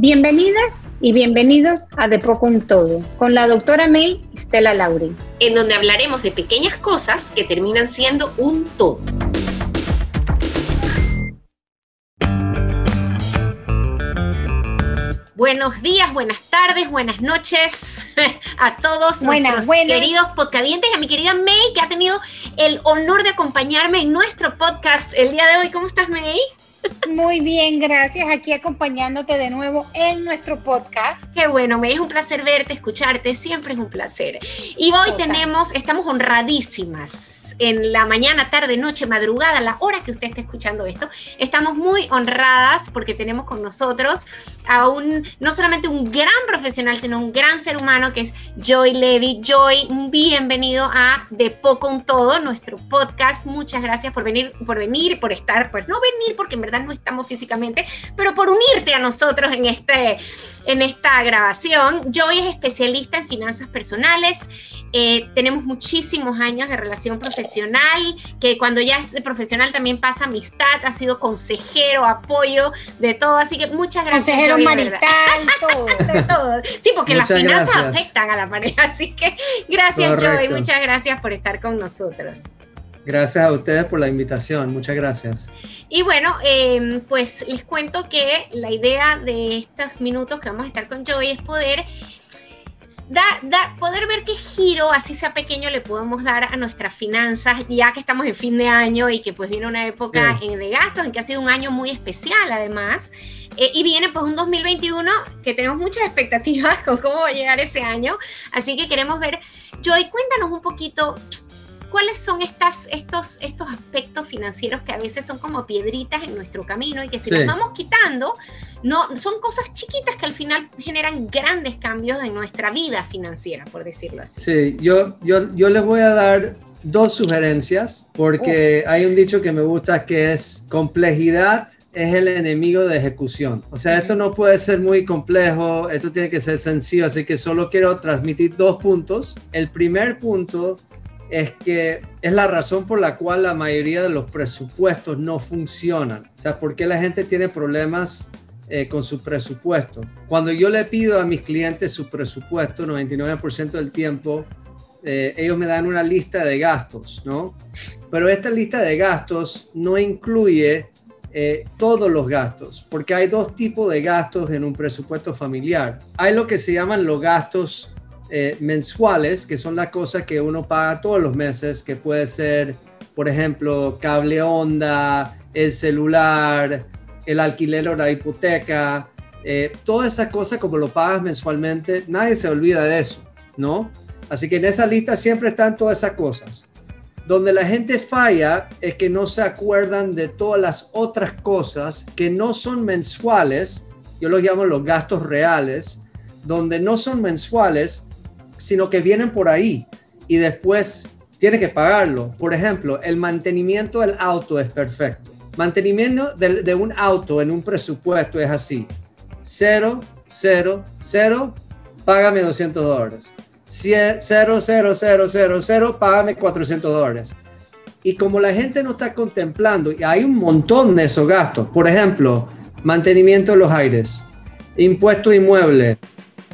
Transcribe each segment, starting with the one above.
Bienvenidas y bienvenidos a De Poco un Todo con la doctora May Stella Lauri, en donde hablaremos de pequeñas cosas que terminan siendo un todo. Buenos días, buenas tardes, buenas noches a todos nuestros queridos podcadientes y a mi querida May, que ha tenido el honor de acompañarme en nuestro podcast el día de hoy. ¿Cómo estás, May? Muy bien, gracias. Aquí acompañándote de nuevo en nuestro podcast. Qué bueno, me es un placer verte, escucharte, siempre es un placer. Y hoy tenemos, estamos honradísimas en la mañana, tarde, noche, madrugada, la hora que usted esté escuchando esto. Estamos muy honradas porque tenemos con nosotros a un, no solamente un gran profesional, sino un gran ser humano que es Joy Levy. Joy, bienvenido a De Poco un Todo, nuestro podcast. Muchas gracias por venir, por venir, por estar, pues no venir porque en verdad no estamos físicamente, pero por unirte a nosotros en, este, en esta grabación. Joy es especialista en finanzas personales. Eh, tenemos muchísimos años de relación profesional que cuando ya es profesional también pasa amistad, ha sido consejero, apoyo, de todo. Así que muchas gracias. Consejero marital, todo. Sí, porque las finanzas afectan a la pareja. Así que gracias, Joey. Muchas gracias por estar con nosotros. Gracias a ustedes por la invitación, muchas gracias. Y bueno, em, pues les cuento que la idea de estos minutos que vamos a estar con Joey es poder da, da, poder ver qué giro, así sea pequeño, le podemos dar a nuestras finanzas, ya que estamos en fin de año y que pues viene una época en, de gastos, en que ha sido un año muy especial además. Eh, y viene pues un 2021 que tenemos muchas expectativas con cómo va a llegar ese año. Así que queremos ver, Joy, cuéntanos un poquito cuáles son estas, estos, estos aspectos financieros que a veces son como piedritas en nuestro camino y que si las vamos quitando, no, son cosas chiquitas que al final generan grandes cambios en nuestra vida financiera, por decirlo así. Sí, yo, yo, yo les voy a dar dos sugerencias porque oh. hay un dicho que me gusta que es complejidad es el enemigo de ejecución. O sea, esto no puede ser muy complejo, esto tiene que ser sencillo, así que solo quiero transmitir dos puntos. El primer punto es que es la razón por la cual la mayoría de los presupuestos no funcionan. O sea, ¿por qué la gente tiene problemas eh, con su presupuesto? Cuando yo le pido a mis clientes su presupuesto, 99% del tiempo, eh, ellos me dan una lista de gastos, ¿no? Pero esta lista de gastos no incluye eh, todos los gastos, porque hay dos tipos de gastos en un presupuesto familiar. Hay lo que se llaman los gastos mensuales, que son las cosas que uno paga todos los meses, que puede ser, por ejemplo, cable onda, el celular, el alquiler o la hipoteca, eh, todas esas cosas como lo pagas mensualmente, nadie se olvida de eso, ¿no? Así que en esa lista siempre están todas esas cosas. Donde la gente falla es que no se acuerdan de todas las otras cosas que no son mensuales, yo los llamo los gastos reales, donde no son mensuales, sino que vienen por ahí y después tiene que pagarlo. Por ejemplo, el mantenimiento del auto es perfecto. Mantenimiento de, un auto en un presupuesto es así. Cero, cero, cero, págame 200 dólares. Cero, cero, cero, cero, cero, págame 400 dólares. Y como la gente no está contemplando, y hay un montón de esos gastos, por ejemplo, mantenimiento de los aires, impuesto inmueble,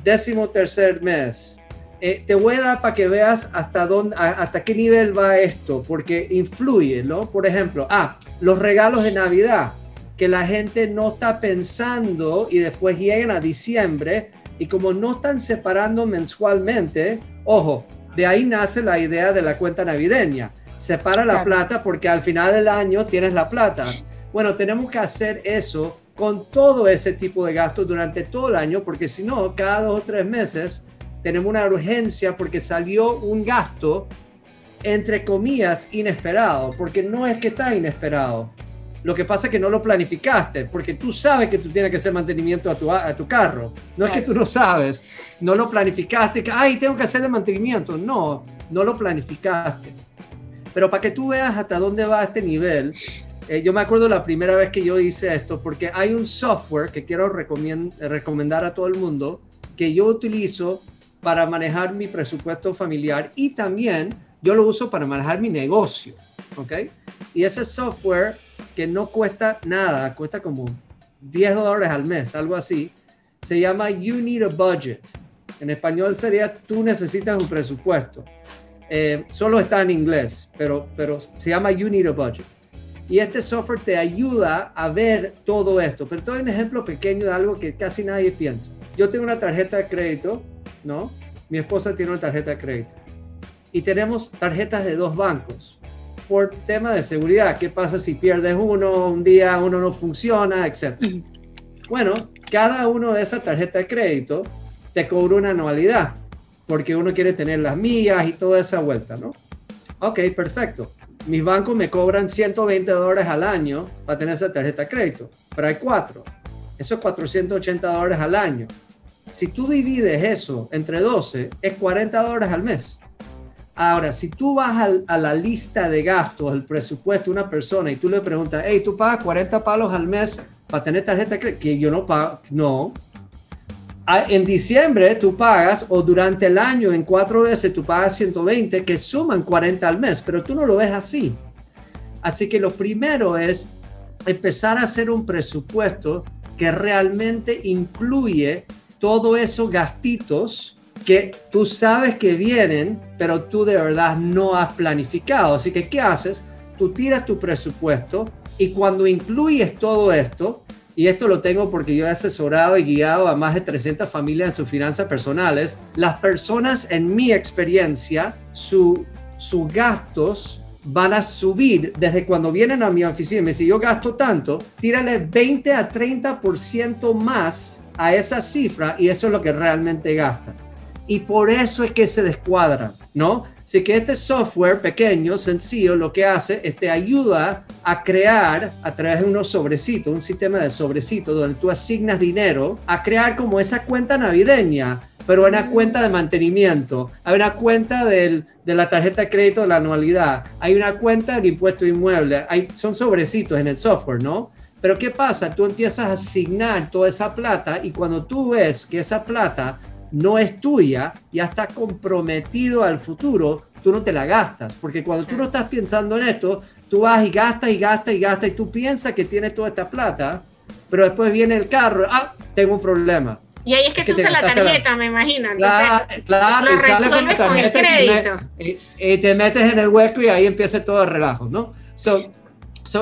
décimo tercer mes, eh, te voy a dar para que veas hasta, dónde, hasta qué nivel va esto, porque influye, ¿no? Por ejemplo, ah, los regalos de Navidad, que la gente no está pensando y después llegan a diciembre y como no están separando mensualmente, ojo, de ahí nace la idea de la cuenta navideña. Separa la plata porque al final del año tienes la plata. Bueno, tenemos que hacer eso con todo ese tipo de gastos durante todo el año, porque si no, cada dos o tres meses tenemos una urgencia porque salió un gasto, entre comillas, inesperado, porque no es que está inesperado. Lo que pasa es que no lo planificaste, porque tú sabes que tú tienes que hacer mantenimiento a tu, a tu carro. No es que tú no sabes, no lo planificaste, que, ay, tengo que hacerle mantenimiento. No, no lo planificaste. Pero para que tú veas hasta dónde va este nivel, eh, yo me acuerdo la primera vez que yo hice esto, porque hay un software que quiero recomendar a todo el mundo, que yo utilizo para manejar mi presupuesto familiar y también yo lo uso para manejar mi negocio, ¿ok? Y ese software que no cuesta nada, cuesta como 10 dólares al mes, algo así, se llama You Need a Budget. En español sería Tú necesitas un presupuesto. Eh, solo está en inglés, pero, pero se llama You Need a Budget. Y este software te ayuda a ver todo esto. Pero te doy un ejemplo pequeño de algo que casi nadie piensa. Yo tengo una tarjeta de crédito, ¿no? Mi esposa tiene una tarjeta de crédito. Y tenemos tarjetas de dos bancos por tema de seguridad. ¿Qué pasa si pierdes uno, un día uno no funciona, etcétera? Bueno, cada uno de esas tarjetas de crédito te cobra una anualidad porque uno quiere tener las millas y toda esa vuelta, ¿no? Ok, perfecto. Mis bancos me cobran 120 dólares al año para tener esa tarjeta de crédito, pero hay cuatro. Eso es 480 dólares al año. Si tú divides eso entre 12, es 40 dólares al mes. Ahora, si tú vas a la lista de gastos, el presupuesto de una persona y tú le preguntas, hey, tú pagas 40 palos al mes para tener tarjeta que yo no pago, no, Ah, en diciembre tú pagas o durante el año en cuatro veces tú pagas 120 que suman 40 al mes, pero tú no lo ves así. Así que lo primero es empezar a hacer un presupuesto que realmente incluye todo esos gastitos que tú sabes que vienen, pero tú de verdad no has planificado. Así que, ¿qué haces? Tú tiras tu presupuesto y cuando incluyes todo esto, y esto lo tengo porque yo he asesorado y guiado a más de 300 familias en sus finanzas personales, las personas en mi experiencia, sus gastos van a subir desde cuando vienen a mi oficina. Me dice, yo gasto tanto, tírale 20 a 30% más a esa cifra y eso es lo que realmente gastan. Y por eso es que se descuadran, ¿no? Así que este software pequeño, sencillo, lo que hace es te ayuda a crear a través de unos sobrecitos, un sistema de sobrecitos donde tú asignas dinero, a crear como esa cuenta navideña, pero una cuenta de mantenimiento, hay una cuenta de la tarjeta de crédito de la anualidad, hay una cuenta del impuesto inmueble, hay, son sobrecitos en el software, ¿no? Pero ¿qué pasa? Tú empiezas a asignar toda esa plata y cuando tú ves que esa plata no es tuya, ya está comprometido al futuro, tú no te la gastas, porque cuando tú no estás pensando en esto, tú vas y gastas y gastas y gastas y tú piensas que tienes toda esta plata, pero después viene el carro, ah, tengo un problema. Y ahí es que, se usa la tarjeta, me imagino. claro, claro y sale con, el crédito. Y, te metes en el hueco y ahí empieza todo el relajo, ¿no? So,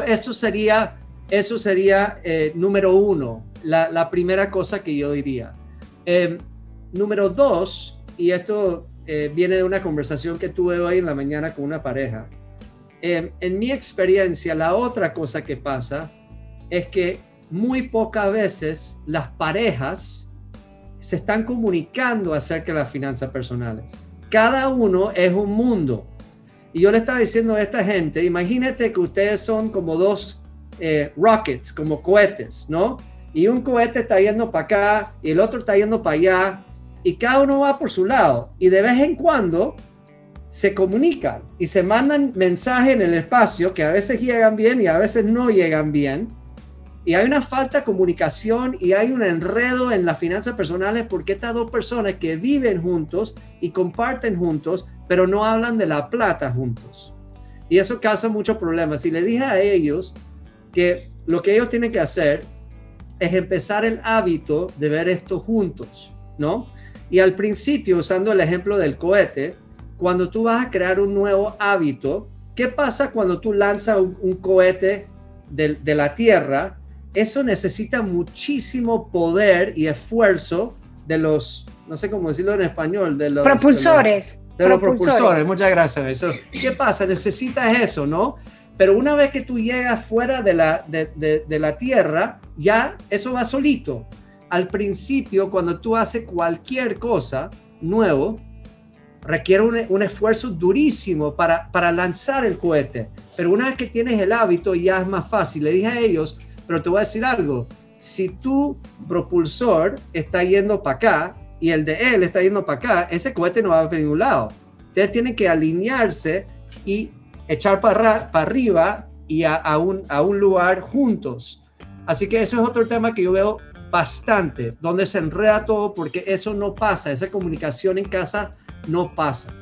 eso sería, eso sería eh, número uno, la, primera cosa que yo diría. Eh, Número dos, y esto eh, viene de una conversación que tuve hoy en la mañana con una pareja. Em, en mi experiencia, la otra cosa que pasa es que muy pocas veces las parejas se están comunicando acerca de las finanzas personales. Cada uno es un mundo. Y yo le estaba diciendo a esta gente, imagínate que ustedes son como dos eh, rockets, como cohetes, ¿no? Y un cohete está yendo para acá y el otro está yendo para allá y cada uno va por su lado y de vez en cuando se comunican y se mandan mensajes en el espacio que a veces llegan bien y a veces no llegan bien. Y hay una falta de comunicación y hay un enredo en las finanzas personales porque estas dos personas que viven juntos y comparten juntos, pero no hablan de la plata juntos. Y eso causa muchos problemas. Y le dije a ellos que lo que ellos tienen que hacer es empezar el hábito de ver esto juntos, ¿no? Y al principio, usando el ejemplo del cohete, cuando tú vas a crear un nuevo hábito, ¿qué pasa cuando tú lanzas un, cohete de, la Tierra? Eso necesita muchísimo poder y esfuerzo de los, no sé cómo decirlo en español, de los propulsores. De los, propulsores. muchas gracias. Eso. ¿Qué pasa? Necesitas eso, ¿no? Pero una vez que tú llegas fuera de la, de, de la Tierra, ya eso va solito al principio, cuando tú haces cualquier cosa nuevo, requiere un, esfuerzo durísimo para, para lanzar el cohete. Pero una vez que tienes el hábito, ya es más fácil. Le dije a ellos, pero te voy a decir algo. Si tu propulsor está yendo para acá y el de él está yendo para acá, ese cohete no va a ningún lado. Ustedes tienen que alinearse y echar para, para arriba y a, un, a un lugar juntos. Así que eso es otro tema que yo veo bastante, donde se enreda todo porque eso no pasa, esa comunicación en casa no pasa.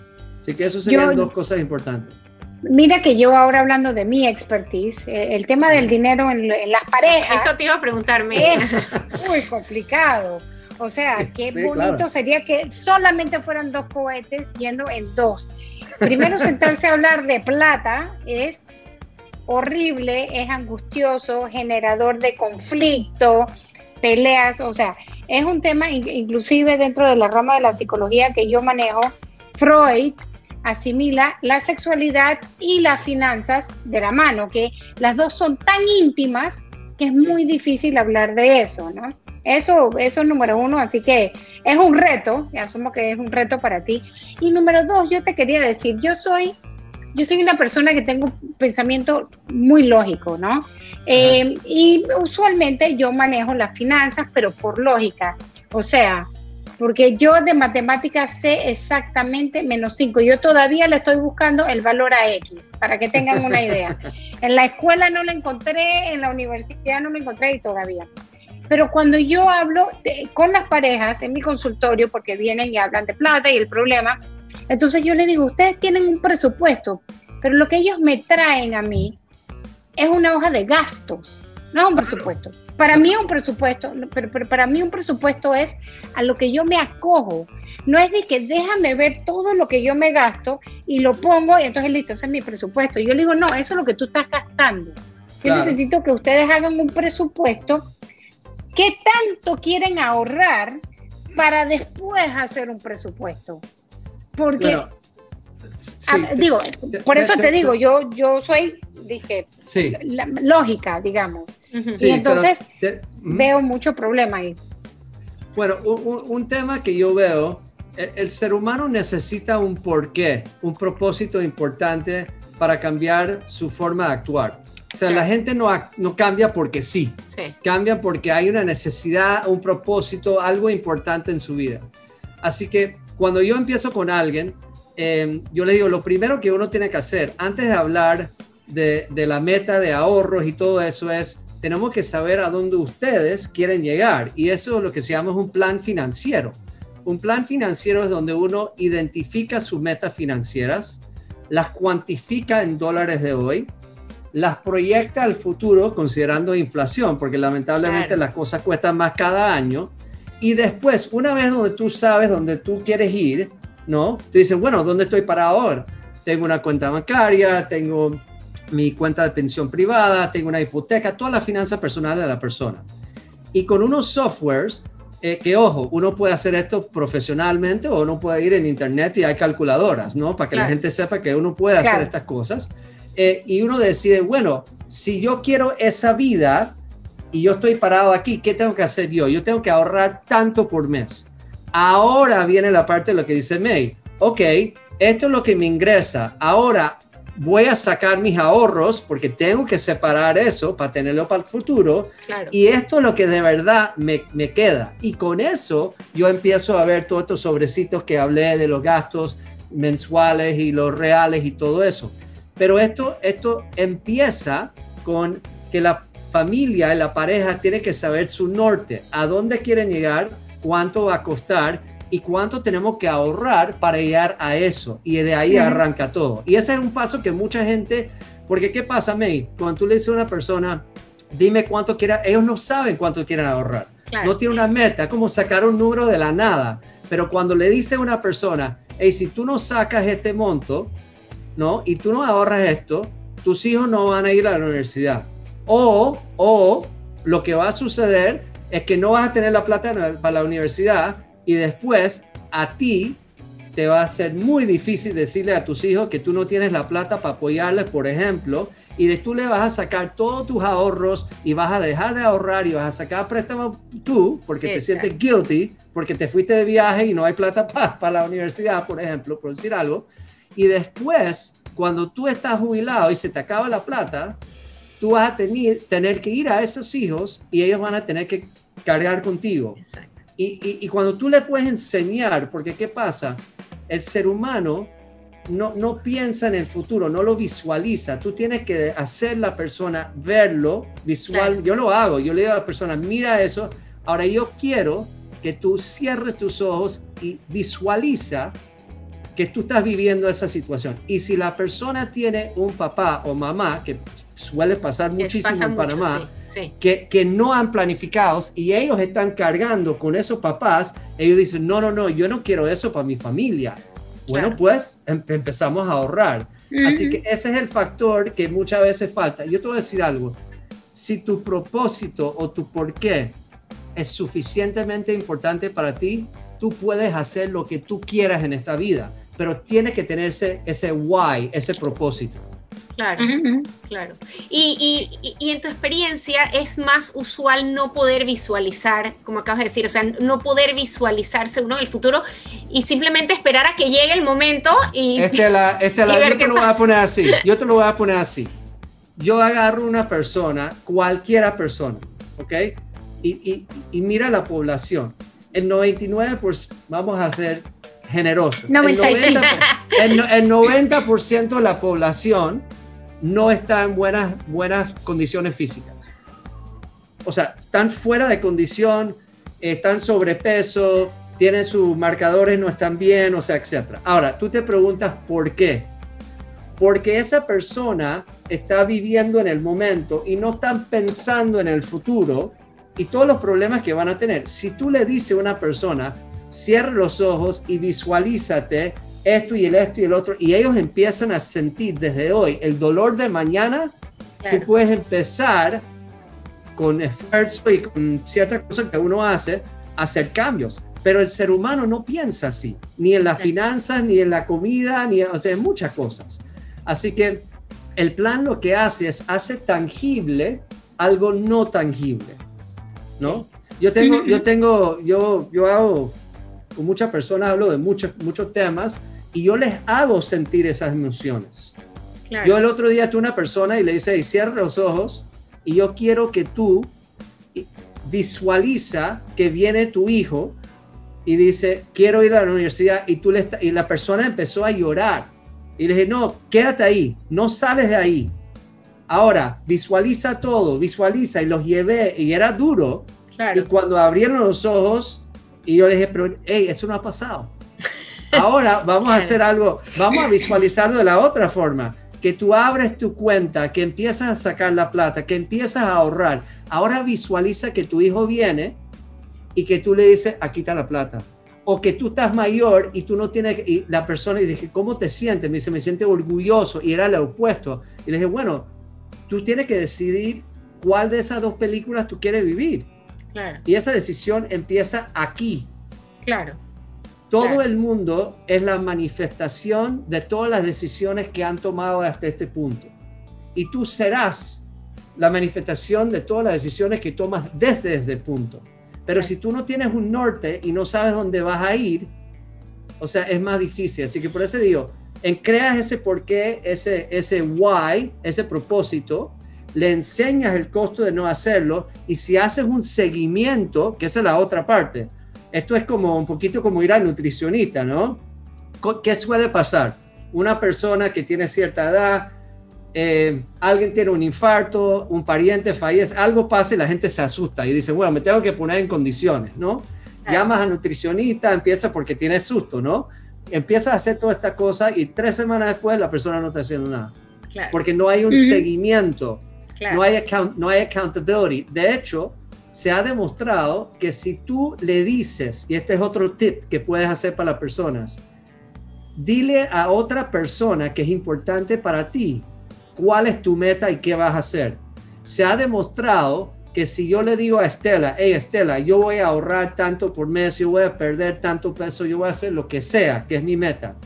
Así que eso serían dos cosas importantes. Mira que yo ahora hablando de mi expertise, eh, el tema del dinero en, las parejas. Eso te iba a preguntarme. Es muy complicado. O sea, qué bonito sería que solamente fueran dos cohetes yendo en dos. Primero sentarse a hablar de plata es horrible, es angustioso, generador de conflicto, peleas, o sea, es un tema inclusive dentro de la rama de la psicología que yo manejo, Freud asimila la sexualidad y las finanzas de la mano, que las dos son tan íntimas que es muy difícil hablar de eso, ¿no? Eso, eso es número uno, así que es un reto, asumo que es un reto para ti. Y número dos, yo te quería decir, yo soy, yo soy una persona que tengo un pensamiento muy lógico, ¿no? Eh, y usualmente yo manejo las finanzas, pero por lógica. O sea, porque yo de matemáticas sé exactamente menos 5. Yo todavía le estoy buscando el valor a X, para que tengan una idea. En la escuela no lo encontré, en la universidad no lo encontré y todavía. Pero cuando yo hablo con las parejas en mi consultorio, porque vienen y hablan de plata y el problema, entonces yo le digo, ustedes tienen un presupuesto, pero lo que ellos me traen a mí es una hoja de gastos, no es un presupuesto. Para mí un presupuesto, pero, para mí un presupuesto es a lo que yo me acojo. No es de que déjame ver todo lo que yo me gasto y lo pongo y entonces listo, ese es mi presupuesto. Yo le digo, no, eso es lo que tú estás gastando. Yo necesito que ustedes hagan un presupuesto. ¿Qué tanto quieren ahorrar para después hacer un presupuesto? Porque, digo, por eso te, digo, yo, yo soy, dije, lógica, digamos y entonces veo mucho problema ahí. Bueno, un, tema que yo veo, el, ser humano necesita un porqué, un propósito importante para cambiar su forma de actuar. O sea, la gente no, no cambia porque sí. sí, cambia porque hay una necesidad, un propósito, algo importante en su vida. Así que cuando yo empiezo con alguien, em, yo le digo, lo primero que uno tiene que hacer antes de hablar de, de, la meta de ahorros y todo eso es tenemos que saber a dónde ustedes quieren llegar y eso es lo que se llama un plan financiero. Un plan financiero es donde uno identifica sus metas financieras, las cuantifica en dólares de hoy, las proyecta al futuro considerando inflación, porque lamentablemente las cosas cuestan más cada año. Y después, una vez donde tú sabes dónde tú quieres ir, ¿no? Tú dices, bueno, ¿dónde estoy para ahora? Tengo una cuenta bancaria, tengo mi cuenta de pensión privada, tengo una hipoteca, todas las finanzas personales de la persona. Y con unos softwares, eh, que ojo, uno puede hacer esto profesionalmente o uno puede ir en internet y hay calculadoras, ¿no? Para que la gente sepa que uno puede hacer estas cosas. Eh, y uno decide, bueno, si yo quiero esa vida y yo estoy parado aquí, ¿qué tengo que hacer yo? Yo tengo que ahorrar tanto por mes. Ahora viene la parte de lo que dice May. Ok, esto es lo que me ingresa. Ahora, voy a sacar mis ahorros porque tengo que separar eso para tenerlo para el futuro. Y esto es lo que de verdad me, me, queda. Y con eso yo empiezo a ver todos estos sobrecitos que hablé de los gastos mensuales y los reales y todo eso. Pero esto, esto empieza con que la familia, la pareja tiene que saber su norte, a dónde quieren llegar, cuánto va a costar y cuánto tenemos que ahorrar para llegar a eso. Y de ahí arranca todo. Y ese es un paso que mucha gente, porque ¿qué pasa, May? Cuando tú le dices a una persona, dime cuánto quiera, ellos no saben cuánto quieren ahorrar. No tiene una meta, como sacar un número de la nada. Pero cuando le dice a una persona, hey, si tú no sacas este monto, ¿no? Y tú no ahorras esto, tus hijos no van a ir a la universidad. O, o lo que va a suceder es que no vas a tener la plata para la universidad y después a ti te va a ser muy difícil decirle a tus hijos que tú no tienes la plata para apoyarles, por ejemplo, y de tú le vas a sacar todos tus ahorros y vas a dejar de ahorrar y vas a sacar préstamo tú porque te sientes guilty, porque te fuiste de viaje y no hay plata para la universidad, por ejemplo, por decir algo. Y después, cuando tú estás jubilado y se te acaba la plata, tú vas a tener, tener que ir a esos hijos y ellos van a tener que cargar contigo. Exacto. Y, cuando tú le puedes enseñar, porque ¿qué pasa? El ser humano no, no piensa en el futuro, no lo visualiza. Tú tienes que hacer la persona verlo visual. Yo lo hago, yo le digo a la persona, mira eso. Ahora yo quiero que tú cierres tus ojos y visualiza que tú estás viviendo esa situación. Y si la persona tiene un papá o mamá, que suele pasar muchísimo en Panamá, Que, que no han planificado y ellos están cargando con esos papás, ellos dicen, no, no, no, yo no quiero eso para mi familia. Bueno, pues em, empezamos a ahorrar. Así que ese es el factor que muchas veces falta. Yo te voy a decir algo, si tu propósito o tu por qué es suficientemente importante para ti, tú puedes hacer lo que tú quieras en esta vida, pero tiene que tenerse ese why, ese propósito. Claro, claro. Y, y, en tu experiencia es más usual no poder visualizar, como acabas de decir, o sea, no poder visualizarse uno en el futuro y simplemente esperar a que llegue el momento y... Este la, este la, yo te lo voy a poner así, yo te lo voy a poner así. Yo agarro una persona, cualquiera persona, ¿ok? Y, y mira la población. El 99%, vamos a ser generosos. El 90%, el 90 de la población no está en buenas, buenas condiciones físicas. O sea, están fuera de condición, están sobrepeso, tienen sus marcadores, no están bien, o sea, etc. Ahora, tú te preguntas por qué. Porque esa persona está viviendo en el momento y no están pensando en el futuro y todos los problemas que van a tener. Si tú le dices a una persona, cierra los ojos y visualízate esto y el esto y el otro, y ellos empiezan a sentir desde hoy el dolor de mañana, tú puedes empezar con esfuerzo y con ciertas cosas que uno hace, hacer cambios. Pero el ser humano no piensa así, ni en las finanzas, ni en la comida, ni o sea, en muchas cosas. Así que el plan lo que hace es hace tangible algo no tangible, ¿no? Yo tengo, yo tengo, yo, yo hago con muchas personas, hablo de muchos, muchos temas y yo les hago sentir esas emociones. Yo el otro día tuve una persona y le dice, cierra los ojos y yo quiero que tú visualiza que viene tu hijo y dice, quiero ir a la universidad y, tú le y la persona empezó a llorar. Y le dije, no, quédate ahí, no sales de ahí. Ahora, visualiza todo, visualiza y los llevé y era duro. Y cuando abrieron los ojos y yo le dije, pero, hey, eso no ha pasado. Ahora vamos a hacer algo, vamos a visualizarlo de la otra forma, que tú abres tu cuenta, que empiezas a sacar la plata, que empiezas a ahorrar. Ahora visualiza que tu hijo viene y que tú le dices, aquí está la plata. O que tú estás mayor y tú no tienes, y la persona, y dije, ¿cómo te sientes? Me dice, me siente orgulloso y era lo opuesto. Y le dije, bueno, tú tienes que decidir cuál de esas dos películas tú quieres vivir. Y esa decisión empieza aquí. Claro. Todo el mundo es la manifestación de todas las decisiones que han tomado hasta este punto. Y tú serás la manifestación de todas las decisiones que tomas desde este punto. Pero si tú no tienes un norte y no sabes dónde vas a ir, o sea, es más difícil. Así que por eso digo, en creas ese porqué, ese, ese why, ese propósito, le enseñas el costo de no hacerlo y si haces un seguimiento, que esa es la otra parte, esto es como un poquito como ir al nutricionista, ¿no? ¿Qué suele pasar? Una persona que tiene cierta edad, eh, alguien tiene un infarto, un pariente fallece, algo pasa y la gente se asusta y dice, bueno, me tengo que poner en condiciones, ¿no? Llamas a nutricionista, empieza porque tiene susto, ¿no? Empieza a hacer toda esta cosa y tres semanas después la persona no está haciendo nada. Porque no hay un seguimiento, no, hay no hay accountability. De hecho, se ha demostrado que si tú le dices, y este es otro tip que puedes hacer para las personas, dile a otra persona que es importante para ti cuál es tu meta y qué vas a hacer. Se ha demostrado que si yo le digo a Estela, hey Estela, yo voy a ahorrar tanto por mes, yo voy a perder tanto peso, yo voy a hacer lo que sea, que es mi meta,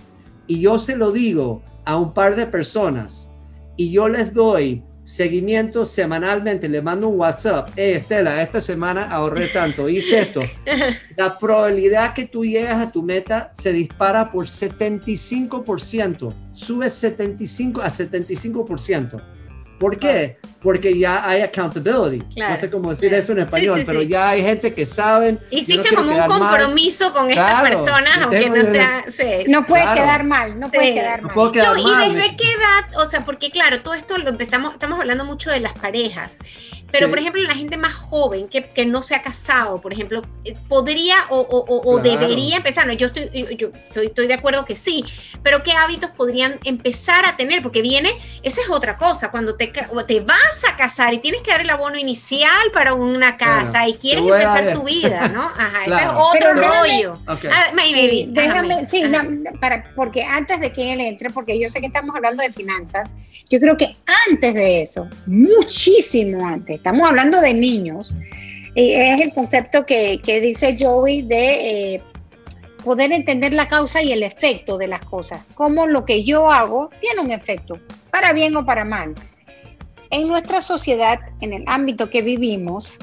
y yo se lo digo a un par de personas y yo les doy seguimiento semanalmente, le mando un WhatsApp, hey Estela, esta semana ahorré tanto, hice esto. La probabilidad que tú llegas a tu meta se dispara por 75%, sube 75 a 75%. ¿Por qué? Porque ya hay accountability. no sé cómo decir eso en español, pero ya hay gente que saben. Hiciste como un compromiso con estas personas, aunque no sea. no puede quedar mal, no puede quedar mal. ¿Y desde qué edad? O sea, porque claro, todo esto lo empezamos, estamos hablando mucho de las parejas, pero por ejemplo, la gente más joven que, que, no se ha casado, por ejemplo, eh, podría o, o, debería empezar. No, yo, estoy, yo estoy, estoy de acuerdo que sí, pero ¿qué hábitos podrían empezar a tener? Porque viene, esa es otra cosa, cuando te, te vas a casar y tienes que dar el abono inicial para una casa y quieres empezar tu vida, ¿no? Ajá, ese es otro rollo. Ah, déjame, sí, para, porque antes de que él entre, porque yo sé que estamos hablando de finanzas, yo creo que antes de eso, muchísimo antes, estamos hablando de niños, eh, es el concepto que, que dice Joey de... Eh, poder entender la causa y el efecto de las cosas, cómo lo que yo hago tiene un efecto, para bien o para mal en nuestra sociedad, en el ámbito que vivimos,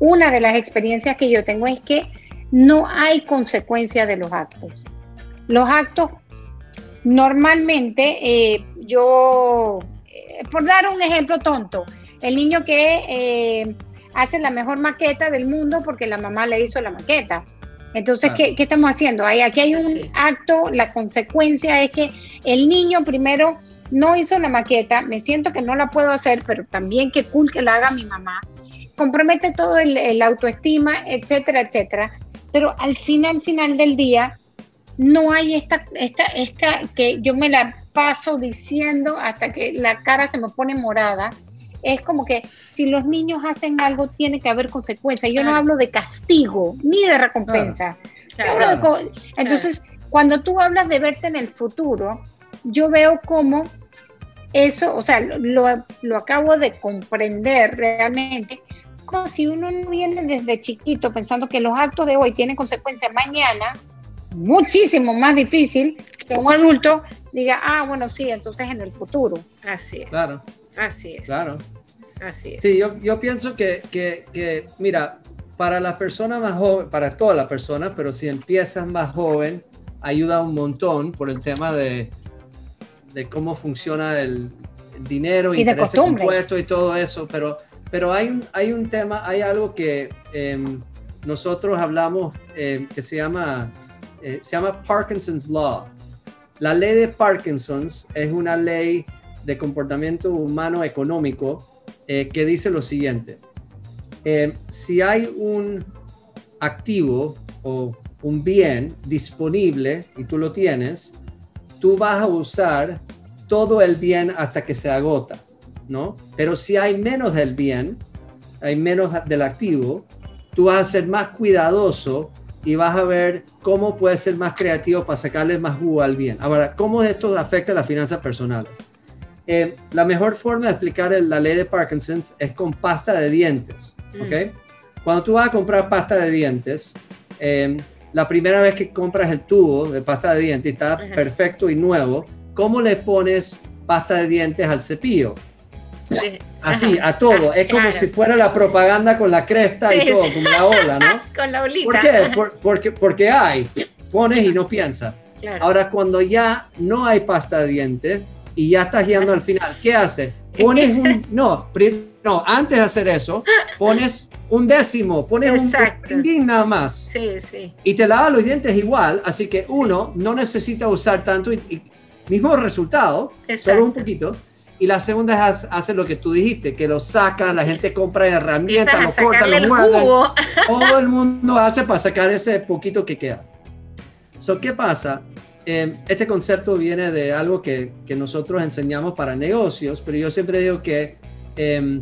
una de las experiencias que yo tengo es que no hay consecuencia de los actos. Los actos, normalmente, eh, yo, eh, por dar un ejemplo tonto, el niño que eh, hace la mejor maqueta del mundo porque la mamá le hizo la maqueta. Entonces, ¿qué, estamos haciendo? aquí hay un acto, la consecuencia es que el niño primero no hizo la maqueta, me siento que no la puedo hacer, pero también que cool que la haga mi mamá. Compromete todo el, autoestima, etcétera, etcétera. Pero al final, final del día, no hay esta, esta, esta que yo me la paso diciendo hasta que la cara se me pone morada. Es como que si los niños hacen algo, tiene que haber consecuencias. Yo no hablo de castigo ni de recompensa. entonces, cuando tú hablas de verte en el futuro, yo veo cómo eso, o sea, lo, acabo de comprender realmente, como si uno no viene desde chiquito pensando que los actos de hoy tienen consecuencias mañana, muchísimo más difícil que un adulto diga, ah, bueno, sí, entonces en el futuro. Así es. Claro. Así es. Claro. Así es. Sí, yo, yo pienso que, que, que, mira, para las personas más jóvenes, para todas las personas, pero si empiezas más joven, ayuda un montón por el tema de, de cómo funciona el, dinero y, de impuestos y todo eso, pero, pero hay, un, hay un tema, hay algo que em, nosotros hablamos em, que se llama, eh, se llama Parkinson's Law. La ley de Parkinson's es una ley de comportamiento humano económico eh, que dice lo siguiente. Em, si hay un activo o un bien disponible y tú lo tienes, tú vas a usar todo el bien hasta que se agota, ¿no? Pero si hay menos del bien, hay menos del activo, tú vas a ser más cuidadoso y vas a ver cómo puedes ser más creativo para sacarle más jugo al bien. Ahora, ¿cómo esto afecta a las finanzas personales? Eh, la mejor forma de explicar la ley de Parkinson es con pasta de dientes, ¿ok? Mm. Cuando tú vas a comprar pasta de dientes, eh, la primera vez que compras el tubo de pasta de dientes está perfecto y nuevo, ¿cómo le pones pasta de dientes al cepillo? Así, a todo. Es como si fuera la propaganda con la cresta y todo, como la ola, ¿no? con la olita. ¿Por qué? porque, porque hay. Pones y no piensas. Ahora, cuando ya no hay pasta de dientes y ya estás guiando al final, ¿qué haces? Pones un... No, no, antes de hacer eso, pones un décimo, pones un nada más. Sí, sí. Y te lavas los dientes igual, así que uno no necesita usar tanto y, mismo resultado, solo un poquito. Y la segunda es hacer lo que tú dijiste, que lo saca, la gente compra herramientas, lo corta, lo muerde. Todo el mundo hace para sacar ese poquito que queda. So, ¿Qué pasa? Em, este concepto viene de algo que, que, nosotros enseñamos para negocios, pero yo siempre digo que eh,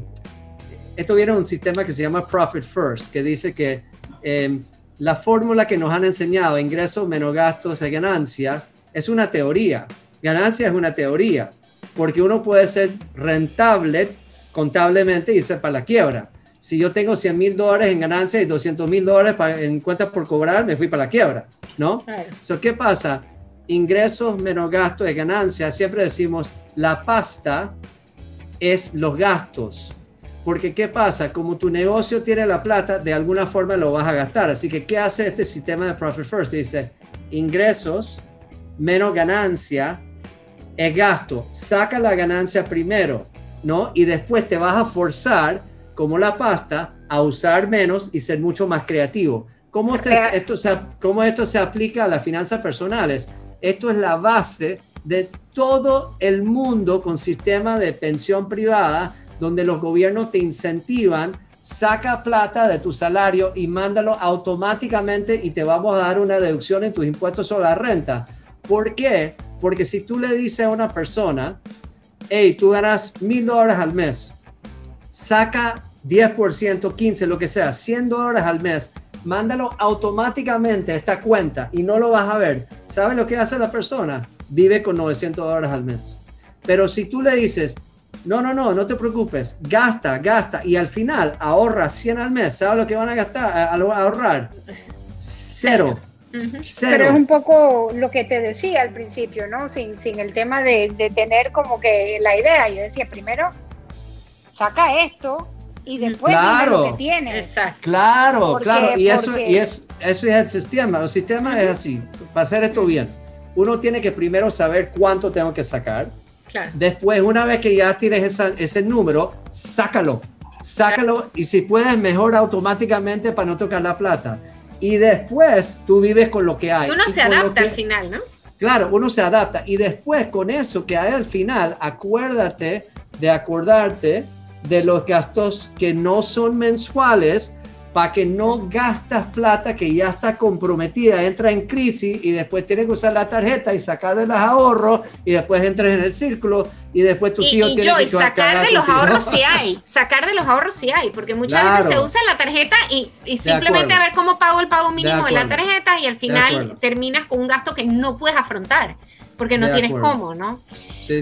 esto viene de un sistema que se llama Profit First, que dice que em, la fórmula que nos han enseñado, ingresos menos gastos es ganancia, es una teoría. Ganancia es una teoría, porque uno puede ser rentable contablemente y ser para la quiebra. Si yo tengo 100 mil dólares en ganancia y 200 mil dólares en cuentas por cobrar, me fui para la quiebra, ¿no? ¿Qué pasa? Ingresos menos gastos es ganancia. Siempre decimos, la pasta es los gastos porque ¿qué pasa? Como tu negocio tiene la plata, de alguna forma lo vas a gastar. Así que, ¿qué hace este sistema de Profit First? Dice, ingresos menos ganancia es gasto. Saca la ganancia primero. ¿no? Y después te vas a forzar, como la pasta, a usar menos y ser mucho más creativo. ¿Cómo, esto, se, ¿Cómo esto se aplica a las finanzas personales? Esto es la base de todo el mundo con sistema de pensión privada, donde los gobiernos te incentivan, saca plata de tu salario y mándalo automáticamente y te vamos a dar una deducción en tus impuestos sobre la renta. ¿Por qué? Porque si tú le dices a una persona, hey, tú ganas mil dólares al mes, saca 10%, 15, lo que sea, 100 dólares al mes, mándalo automáticamente a esta cuenta y no lo vas a ver. ¿Sabes lo que hace la persona? Vive con 900 dólares al mes. Pero si tú le dices, no, no, no, no te preocupes, gasta, gasta y al final ahorra 100 al mes, ¿sabes lo que van a gastar, a, ahorrar? Cero. Pero es un poco lo que te decía al principio, ¿no? Sin, sin el tema de, de, tener como que la idea. Yo decía, primero, saca esto y después claro, lo que tienes. Claro, claro. Y, eso, y es, eso es el sistema. El sistema es así. Para hacer esto bien, uno tiene que primero saber cuánto tengo que sacar. Después, una vez que ya tienes ese número, sácalo. Sácalo y si puedes, mejor automáticamente para no tocar la plata y después tú vives con lo que hay. Uno se adapta al final, ¿no? Claro, uno se adapta y después con eso que hay al final, acuérdate de acordarte de los gastos que no son mensuales para que no gastas plata que ya está comprometida, entra en crisis y después tienes que usar la tarjeta y sacar de los ahorros y después entras en el círculo y después tus hijos y yo, y sacar de los ahorros si hay, sacar de los ahorros si hay, porque muchas veces se usa la tarjeta y, simplemente a ver cómo pago el pago mínimo de, la tarjeta y al final terminas con un gasto que no puedes afrontar porque no tienes cómo, ¿no?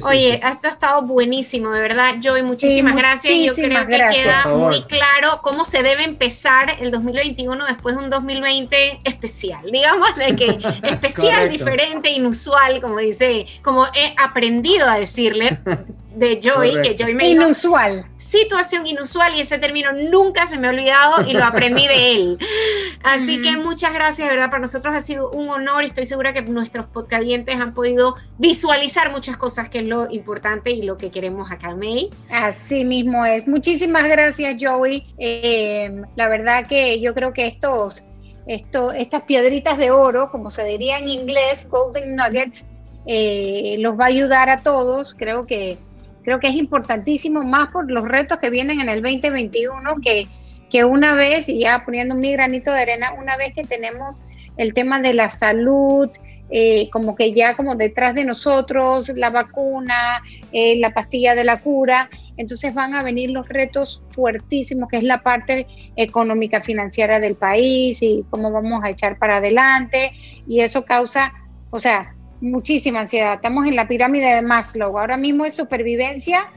Oye, esto ha estado buenísimo, de verdad, Joy, muchísimas gracias. Yo creo que queda muy claro cómo se debe empezar el 2021 después de un 2020 especial, digamos, de que especial, diferente, inusual, como dice, como he aprendido a decirle de Joy, que Joy me Inusual. situación inusual y ese término nunca se me ha olvidado y lo aprendí de él. Así que muchas gracias, de verdad, para nosotros ha sido un honor y estoy segura que nuestros podcalientes han podido visualizar muchas cosas, que es lo importante y lo que queremos acá, May. Así mismo es. Muchísimas gracias, Joey. Eh, la verdad que yo creo que estos, esto, estas piedritas de oro, como se diría en inglés, golden nuggets, eh, los va a ayudar a todos. Creo que Creo que es importantísimo más por los retos que vienen en el 2021, que, que una vez, y ya poniendo mi granito de arena, una vez que tenemos el tema de la salud, eh, como que ya como detrás de nosotros, la vacuna, eh, la pastilla de la cura, entonces van a venir los retos fuertísimos, que es la parte económica financiera del país y cómo vamos a echar para adelante, y eso causa, o sea, muchísima ansiedad. Estamos en la pirámide de Maslow. Ahora mismo es supervivencia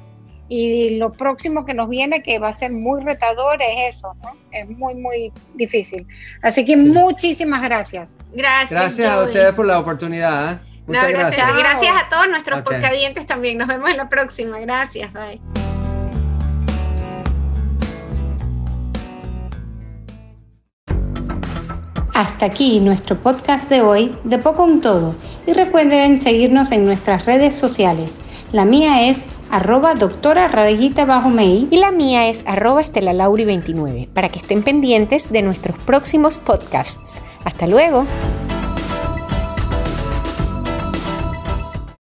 y lo próximo que nos viene, que va a ser muy retador, es eso, ¿no? Es muy, muy difícil. Así que muchísimas gracias. Gracias. Gracias a ustedes por la oportunidad. ¿eh? Muchas gracias. gracias. a todos nuestros okay. también. Nos vemos en la próxima. Gracias. Bye. Hasta aquí nuestro podcast de hoy, de poco un todo y recuerden seguirnos en nuestras redes sociales. La mía es arroba doctora bajo mail y la mía es arroba estelalauri29 para que estén pendientes de nuestros próximos podcasts. Hasta luego.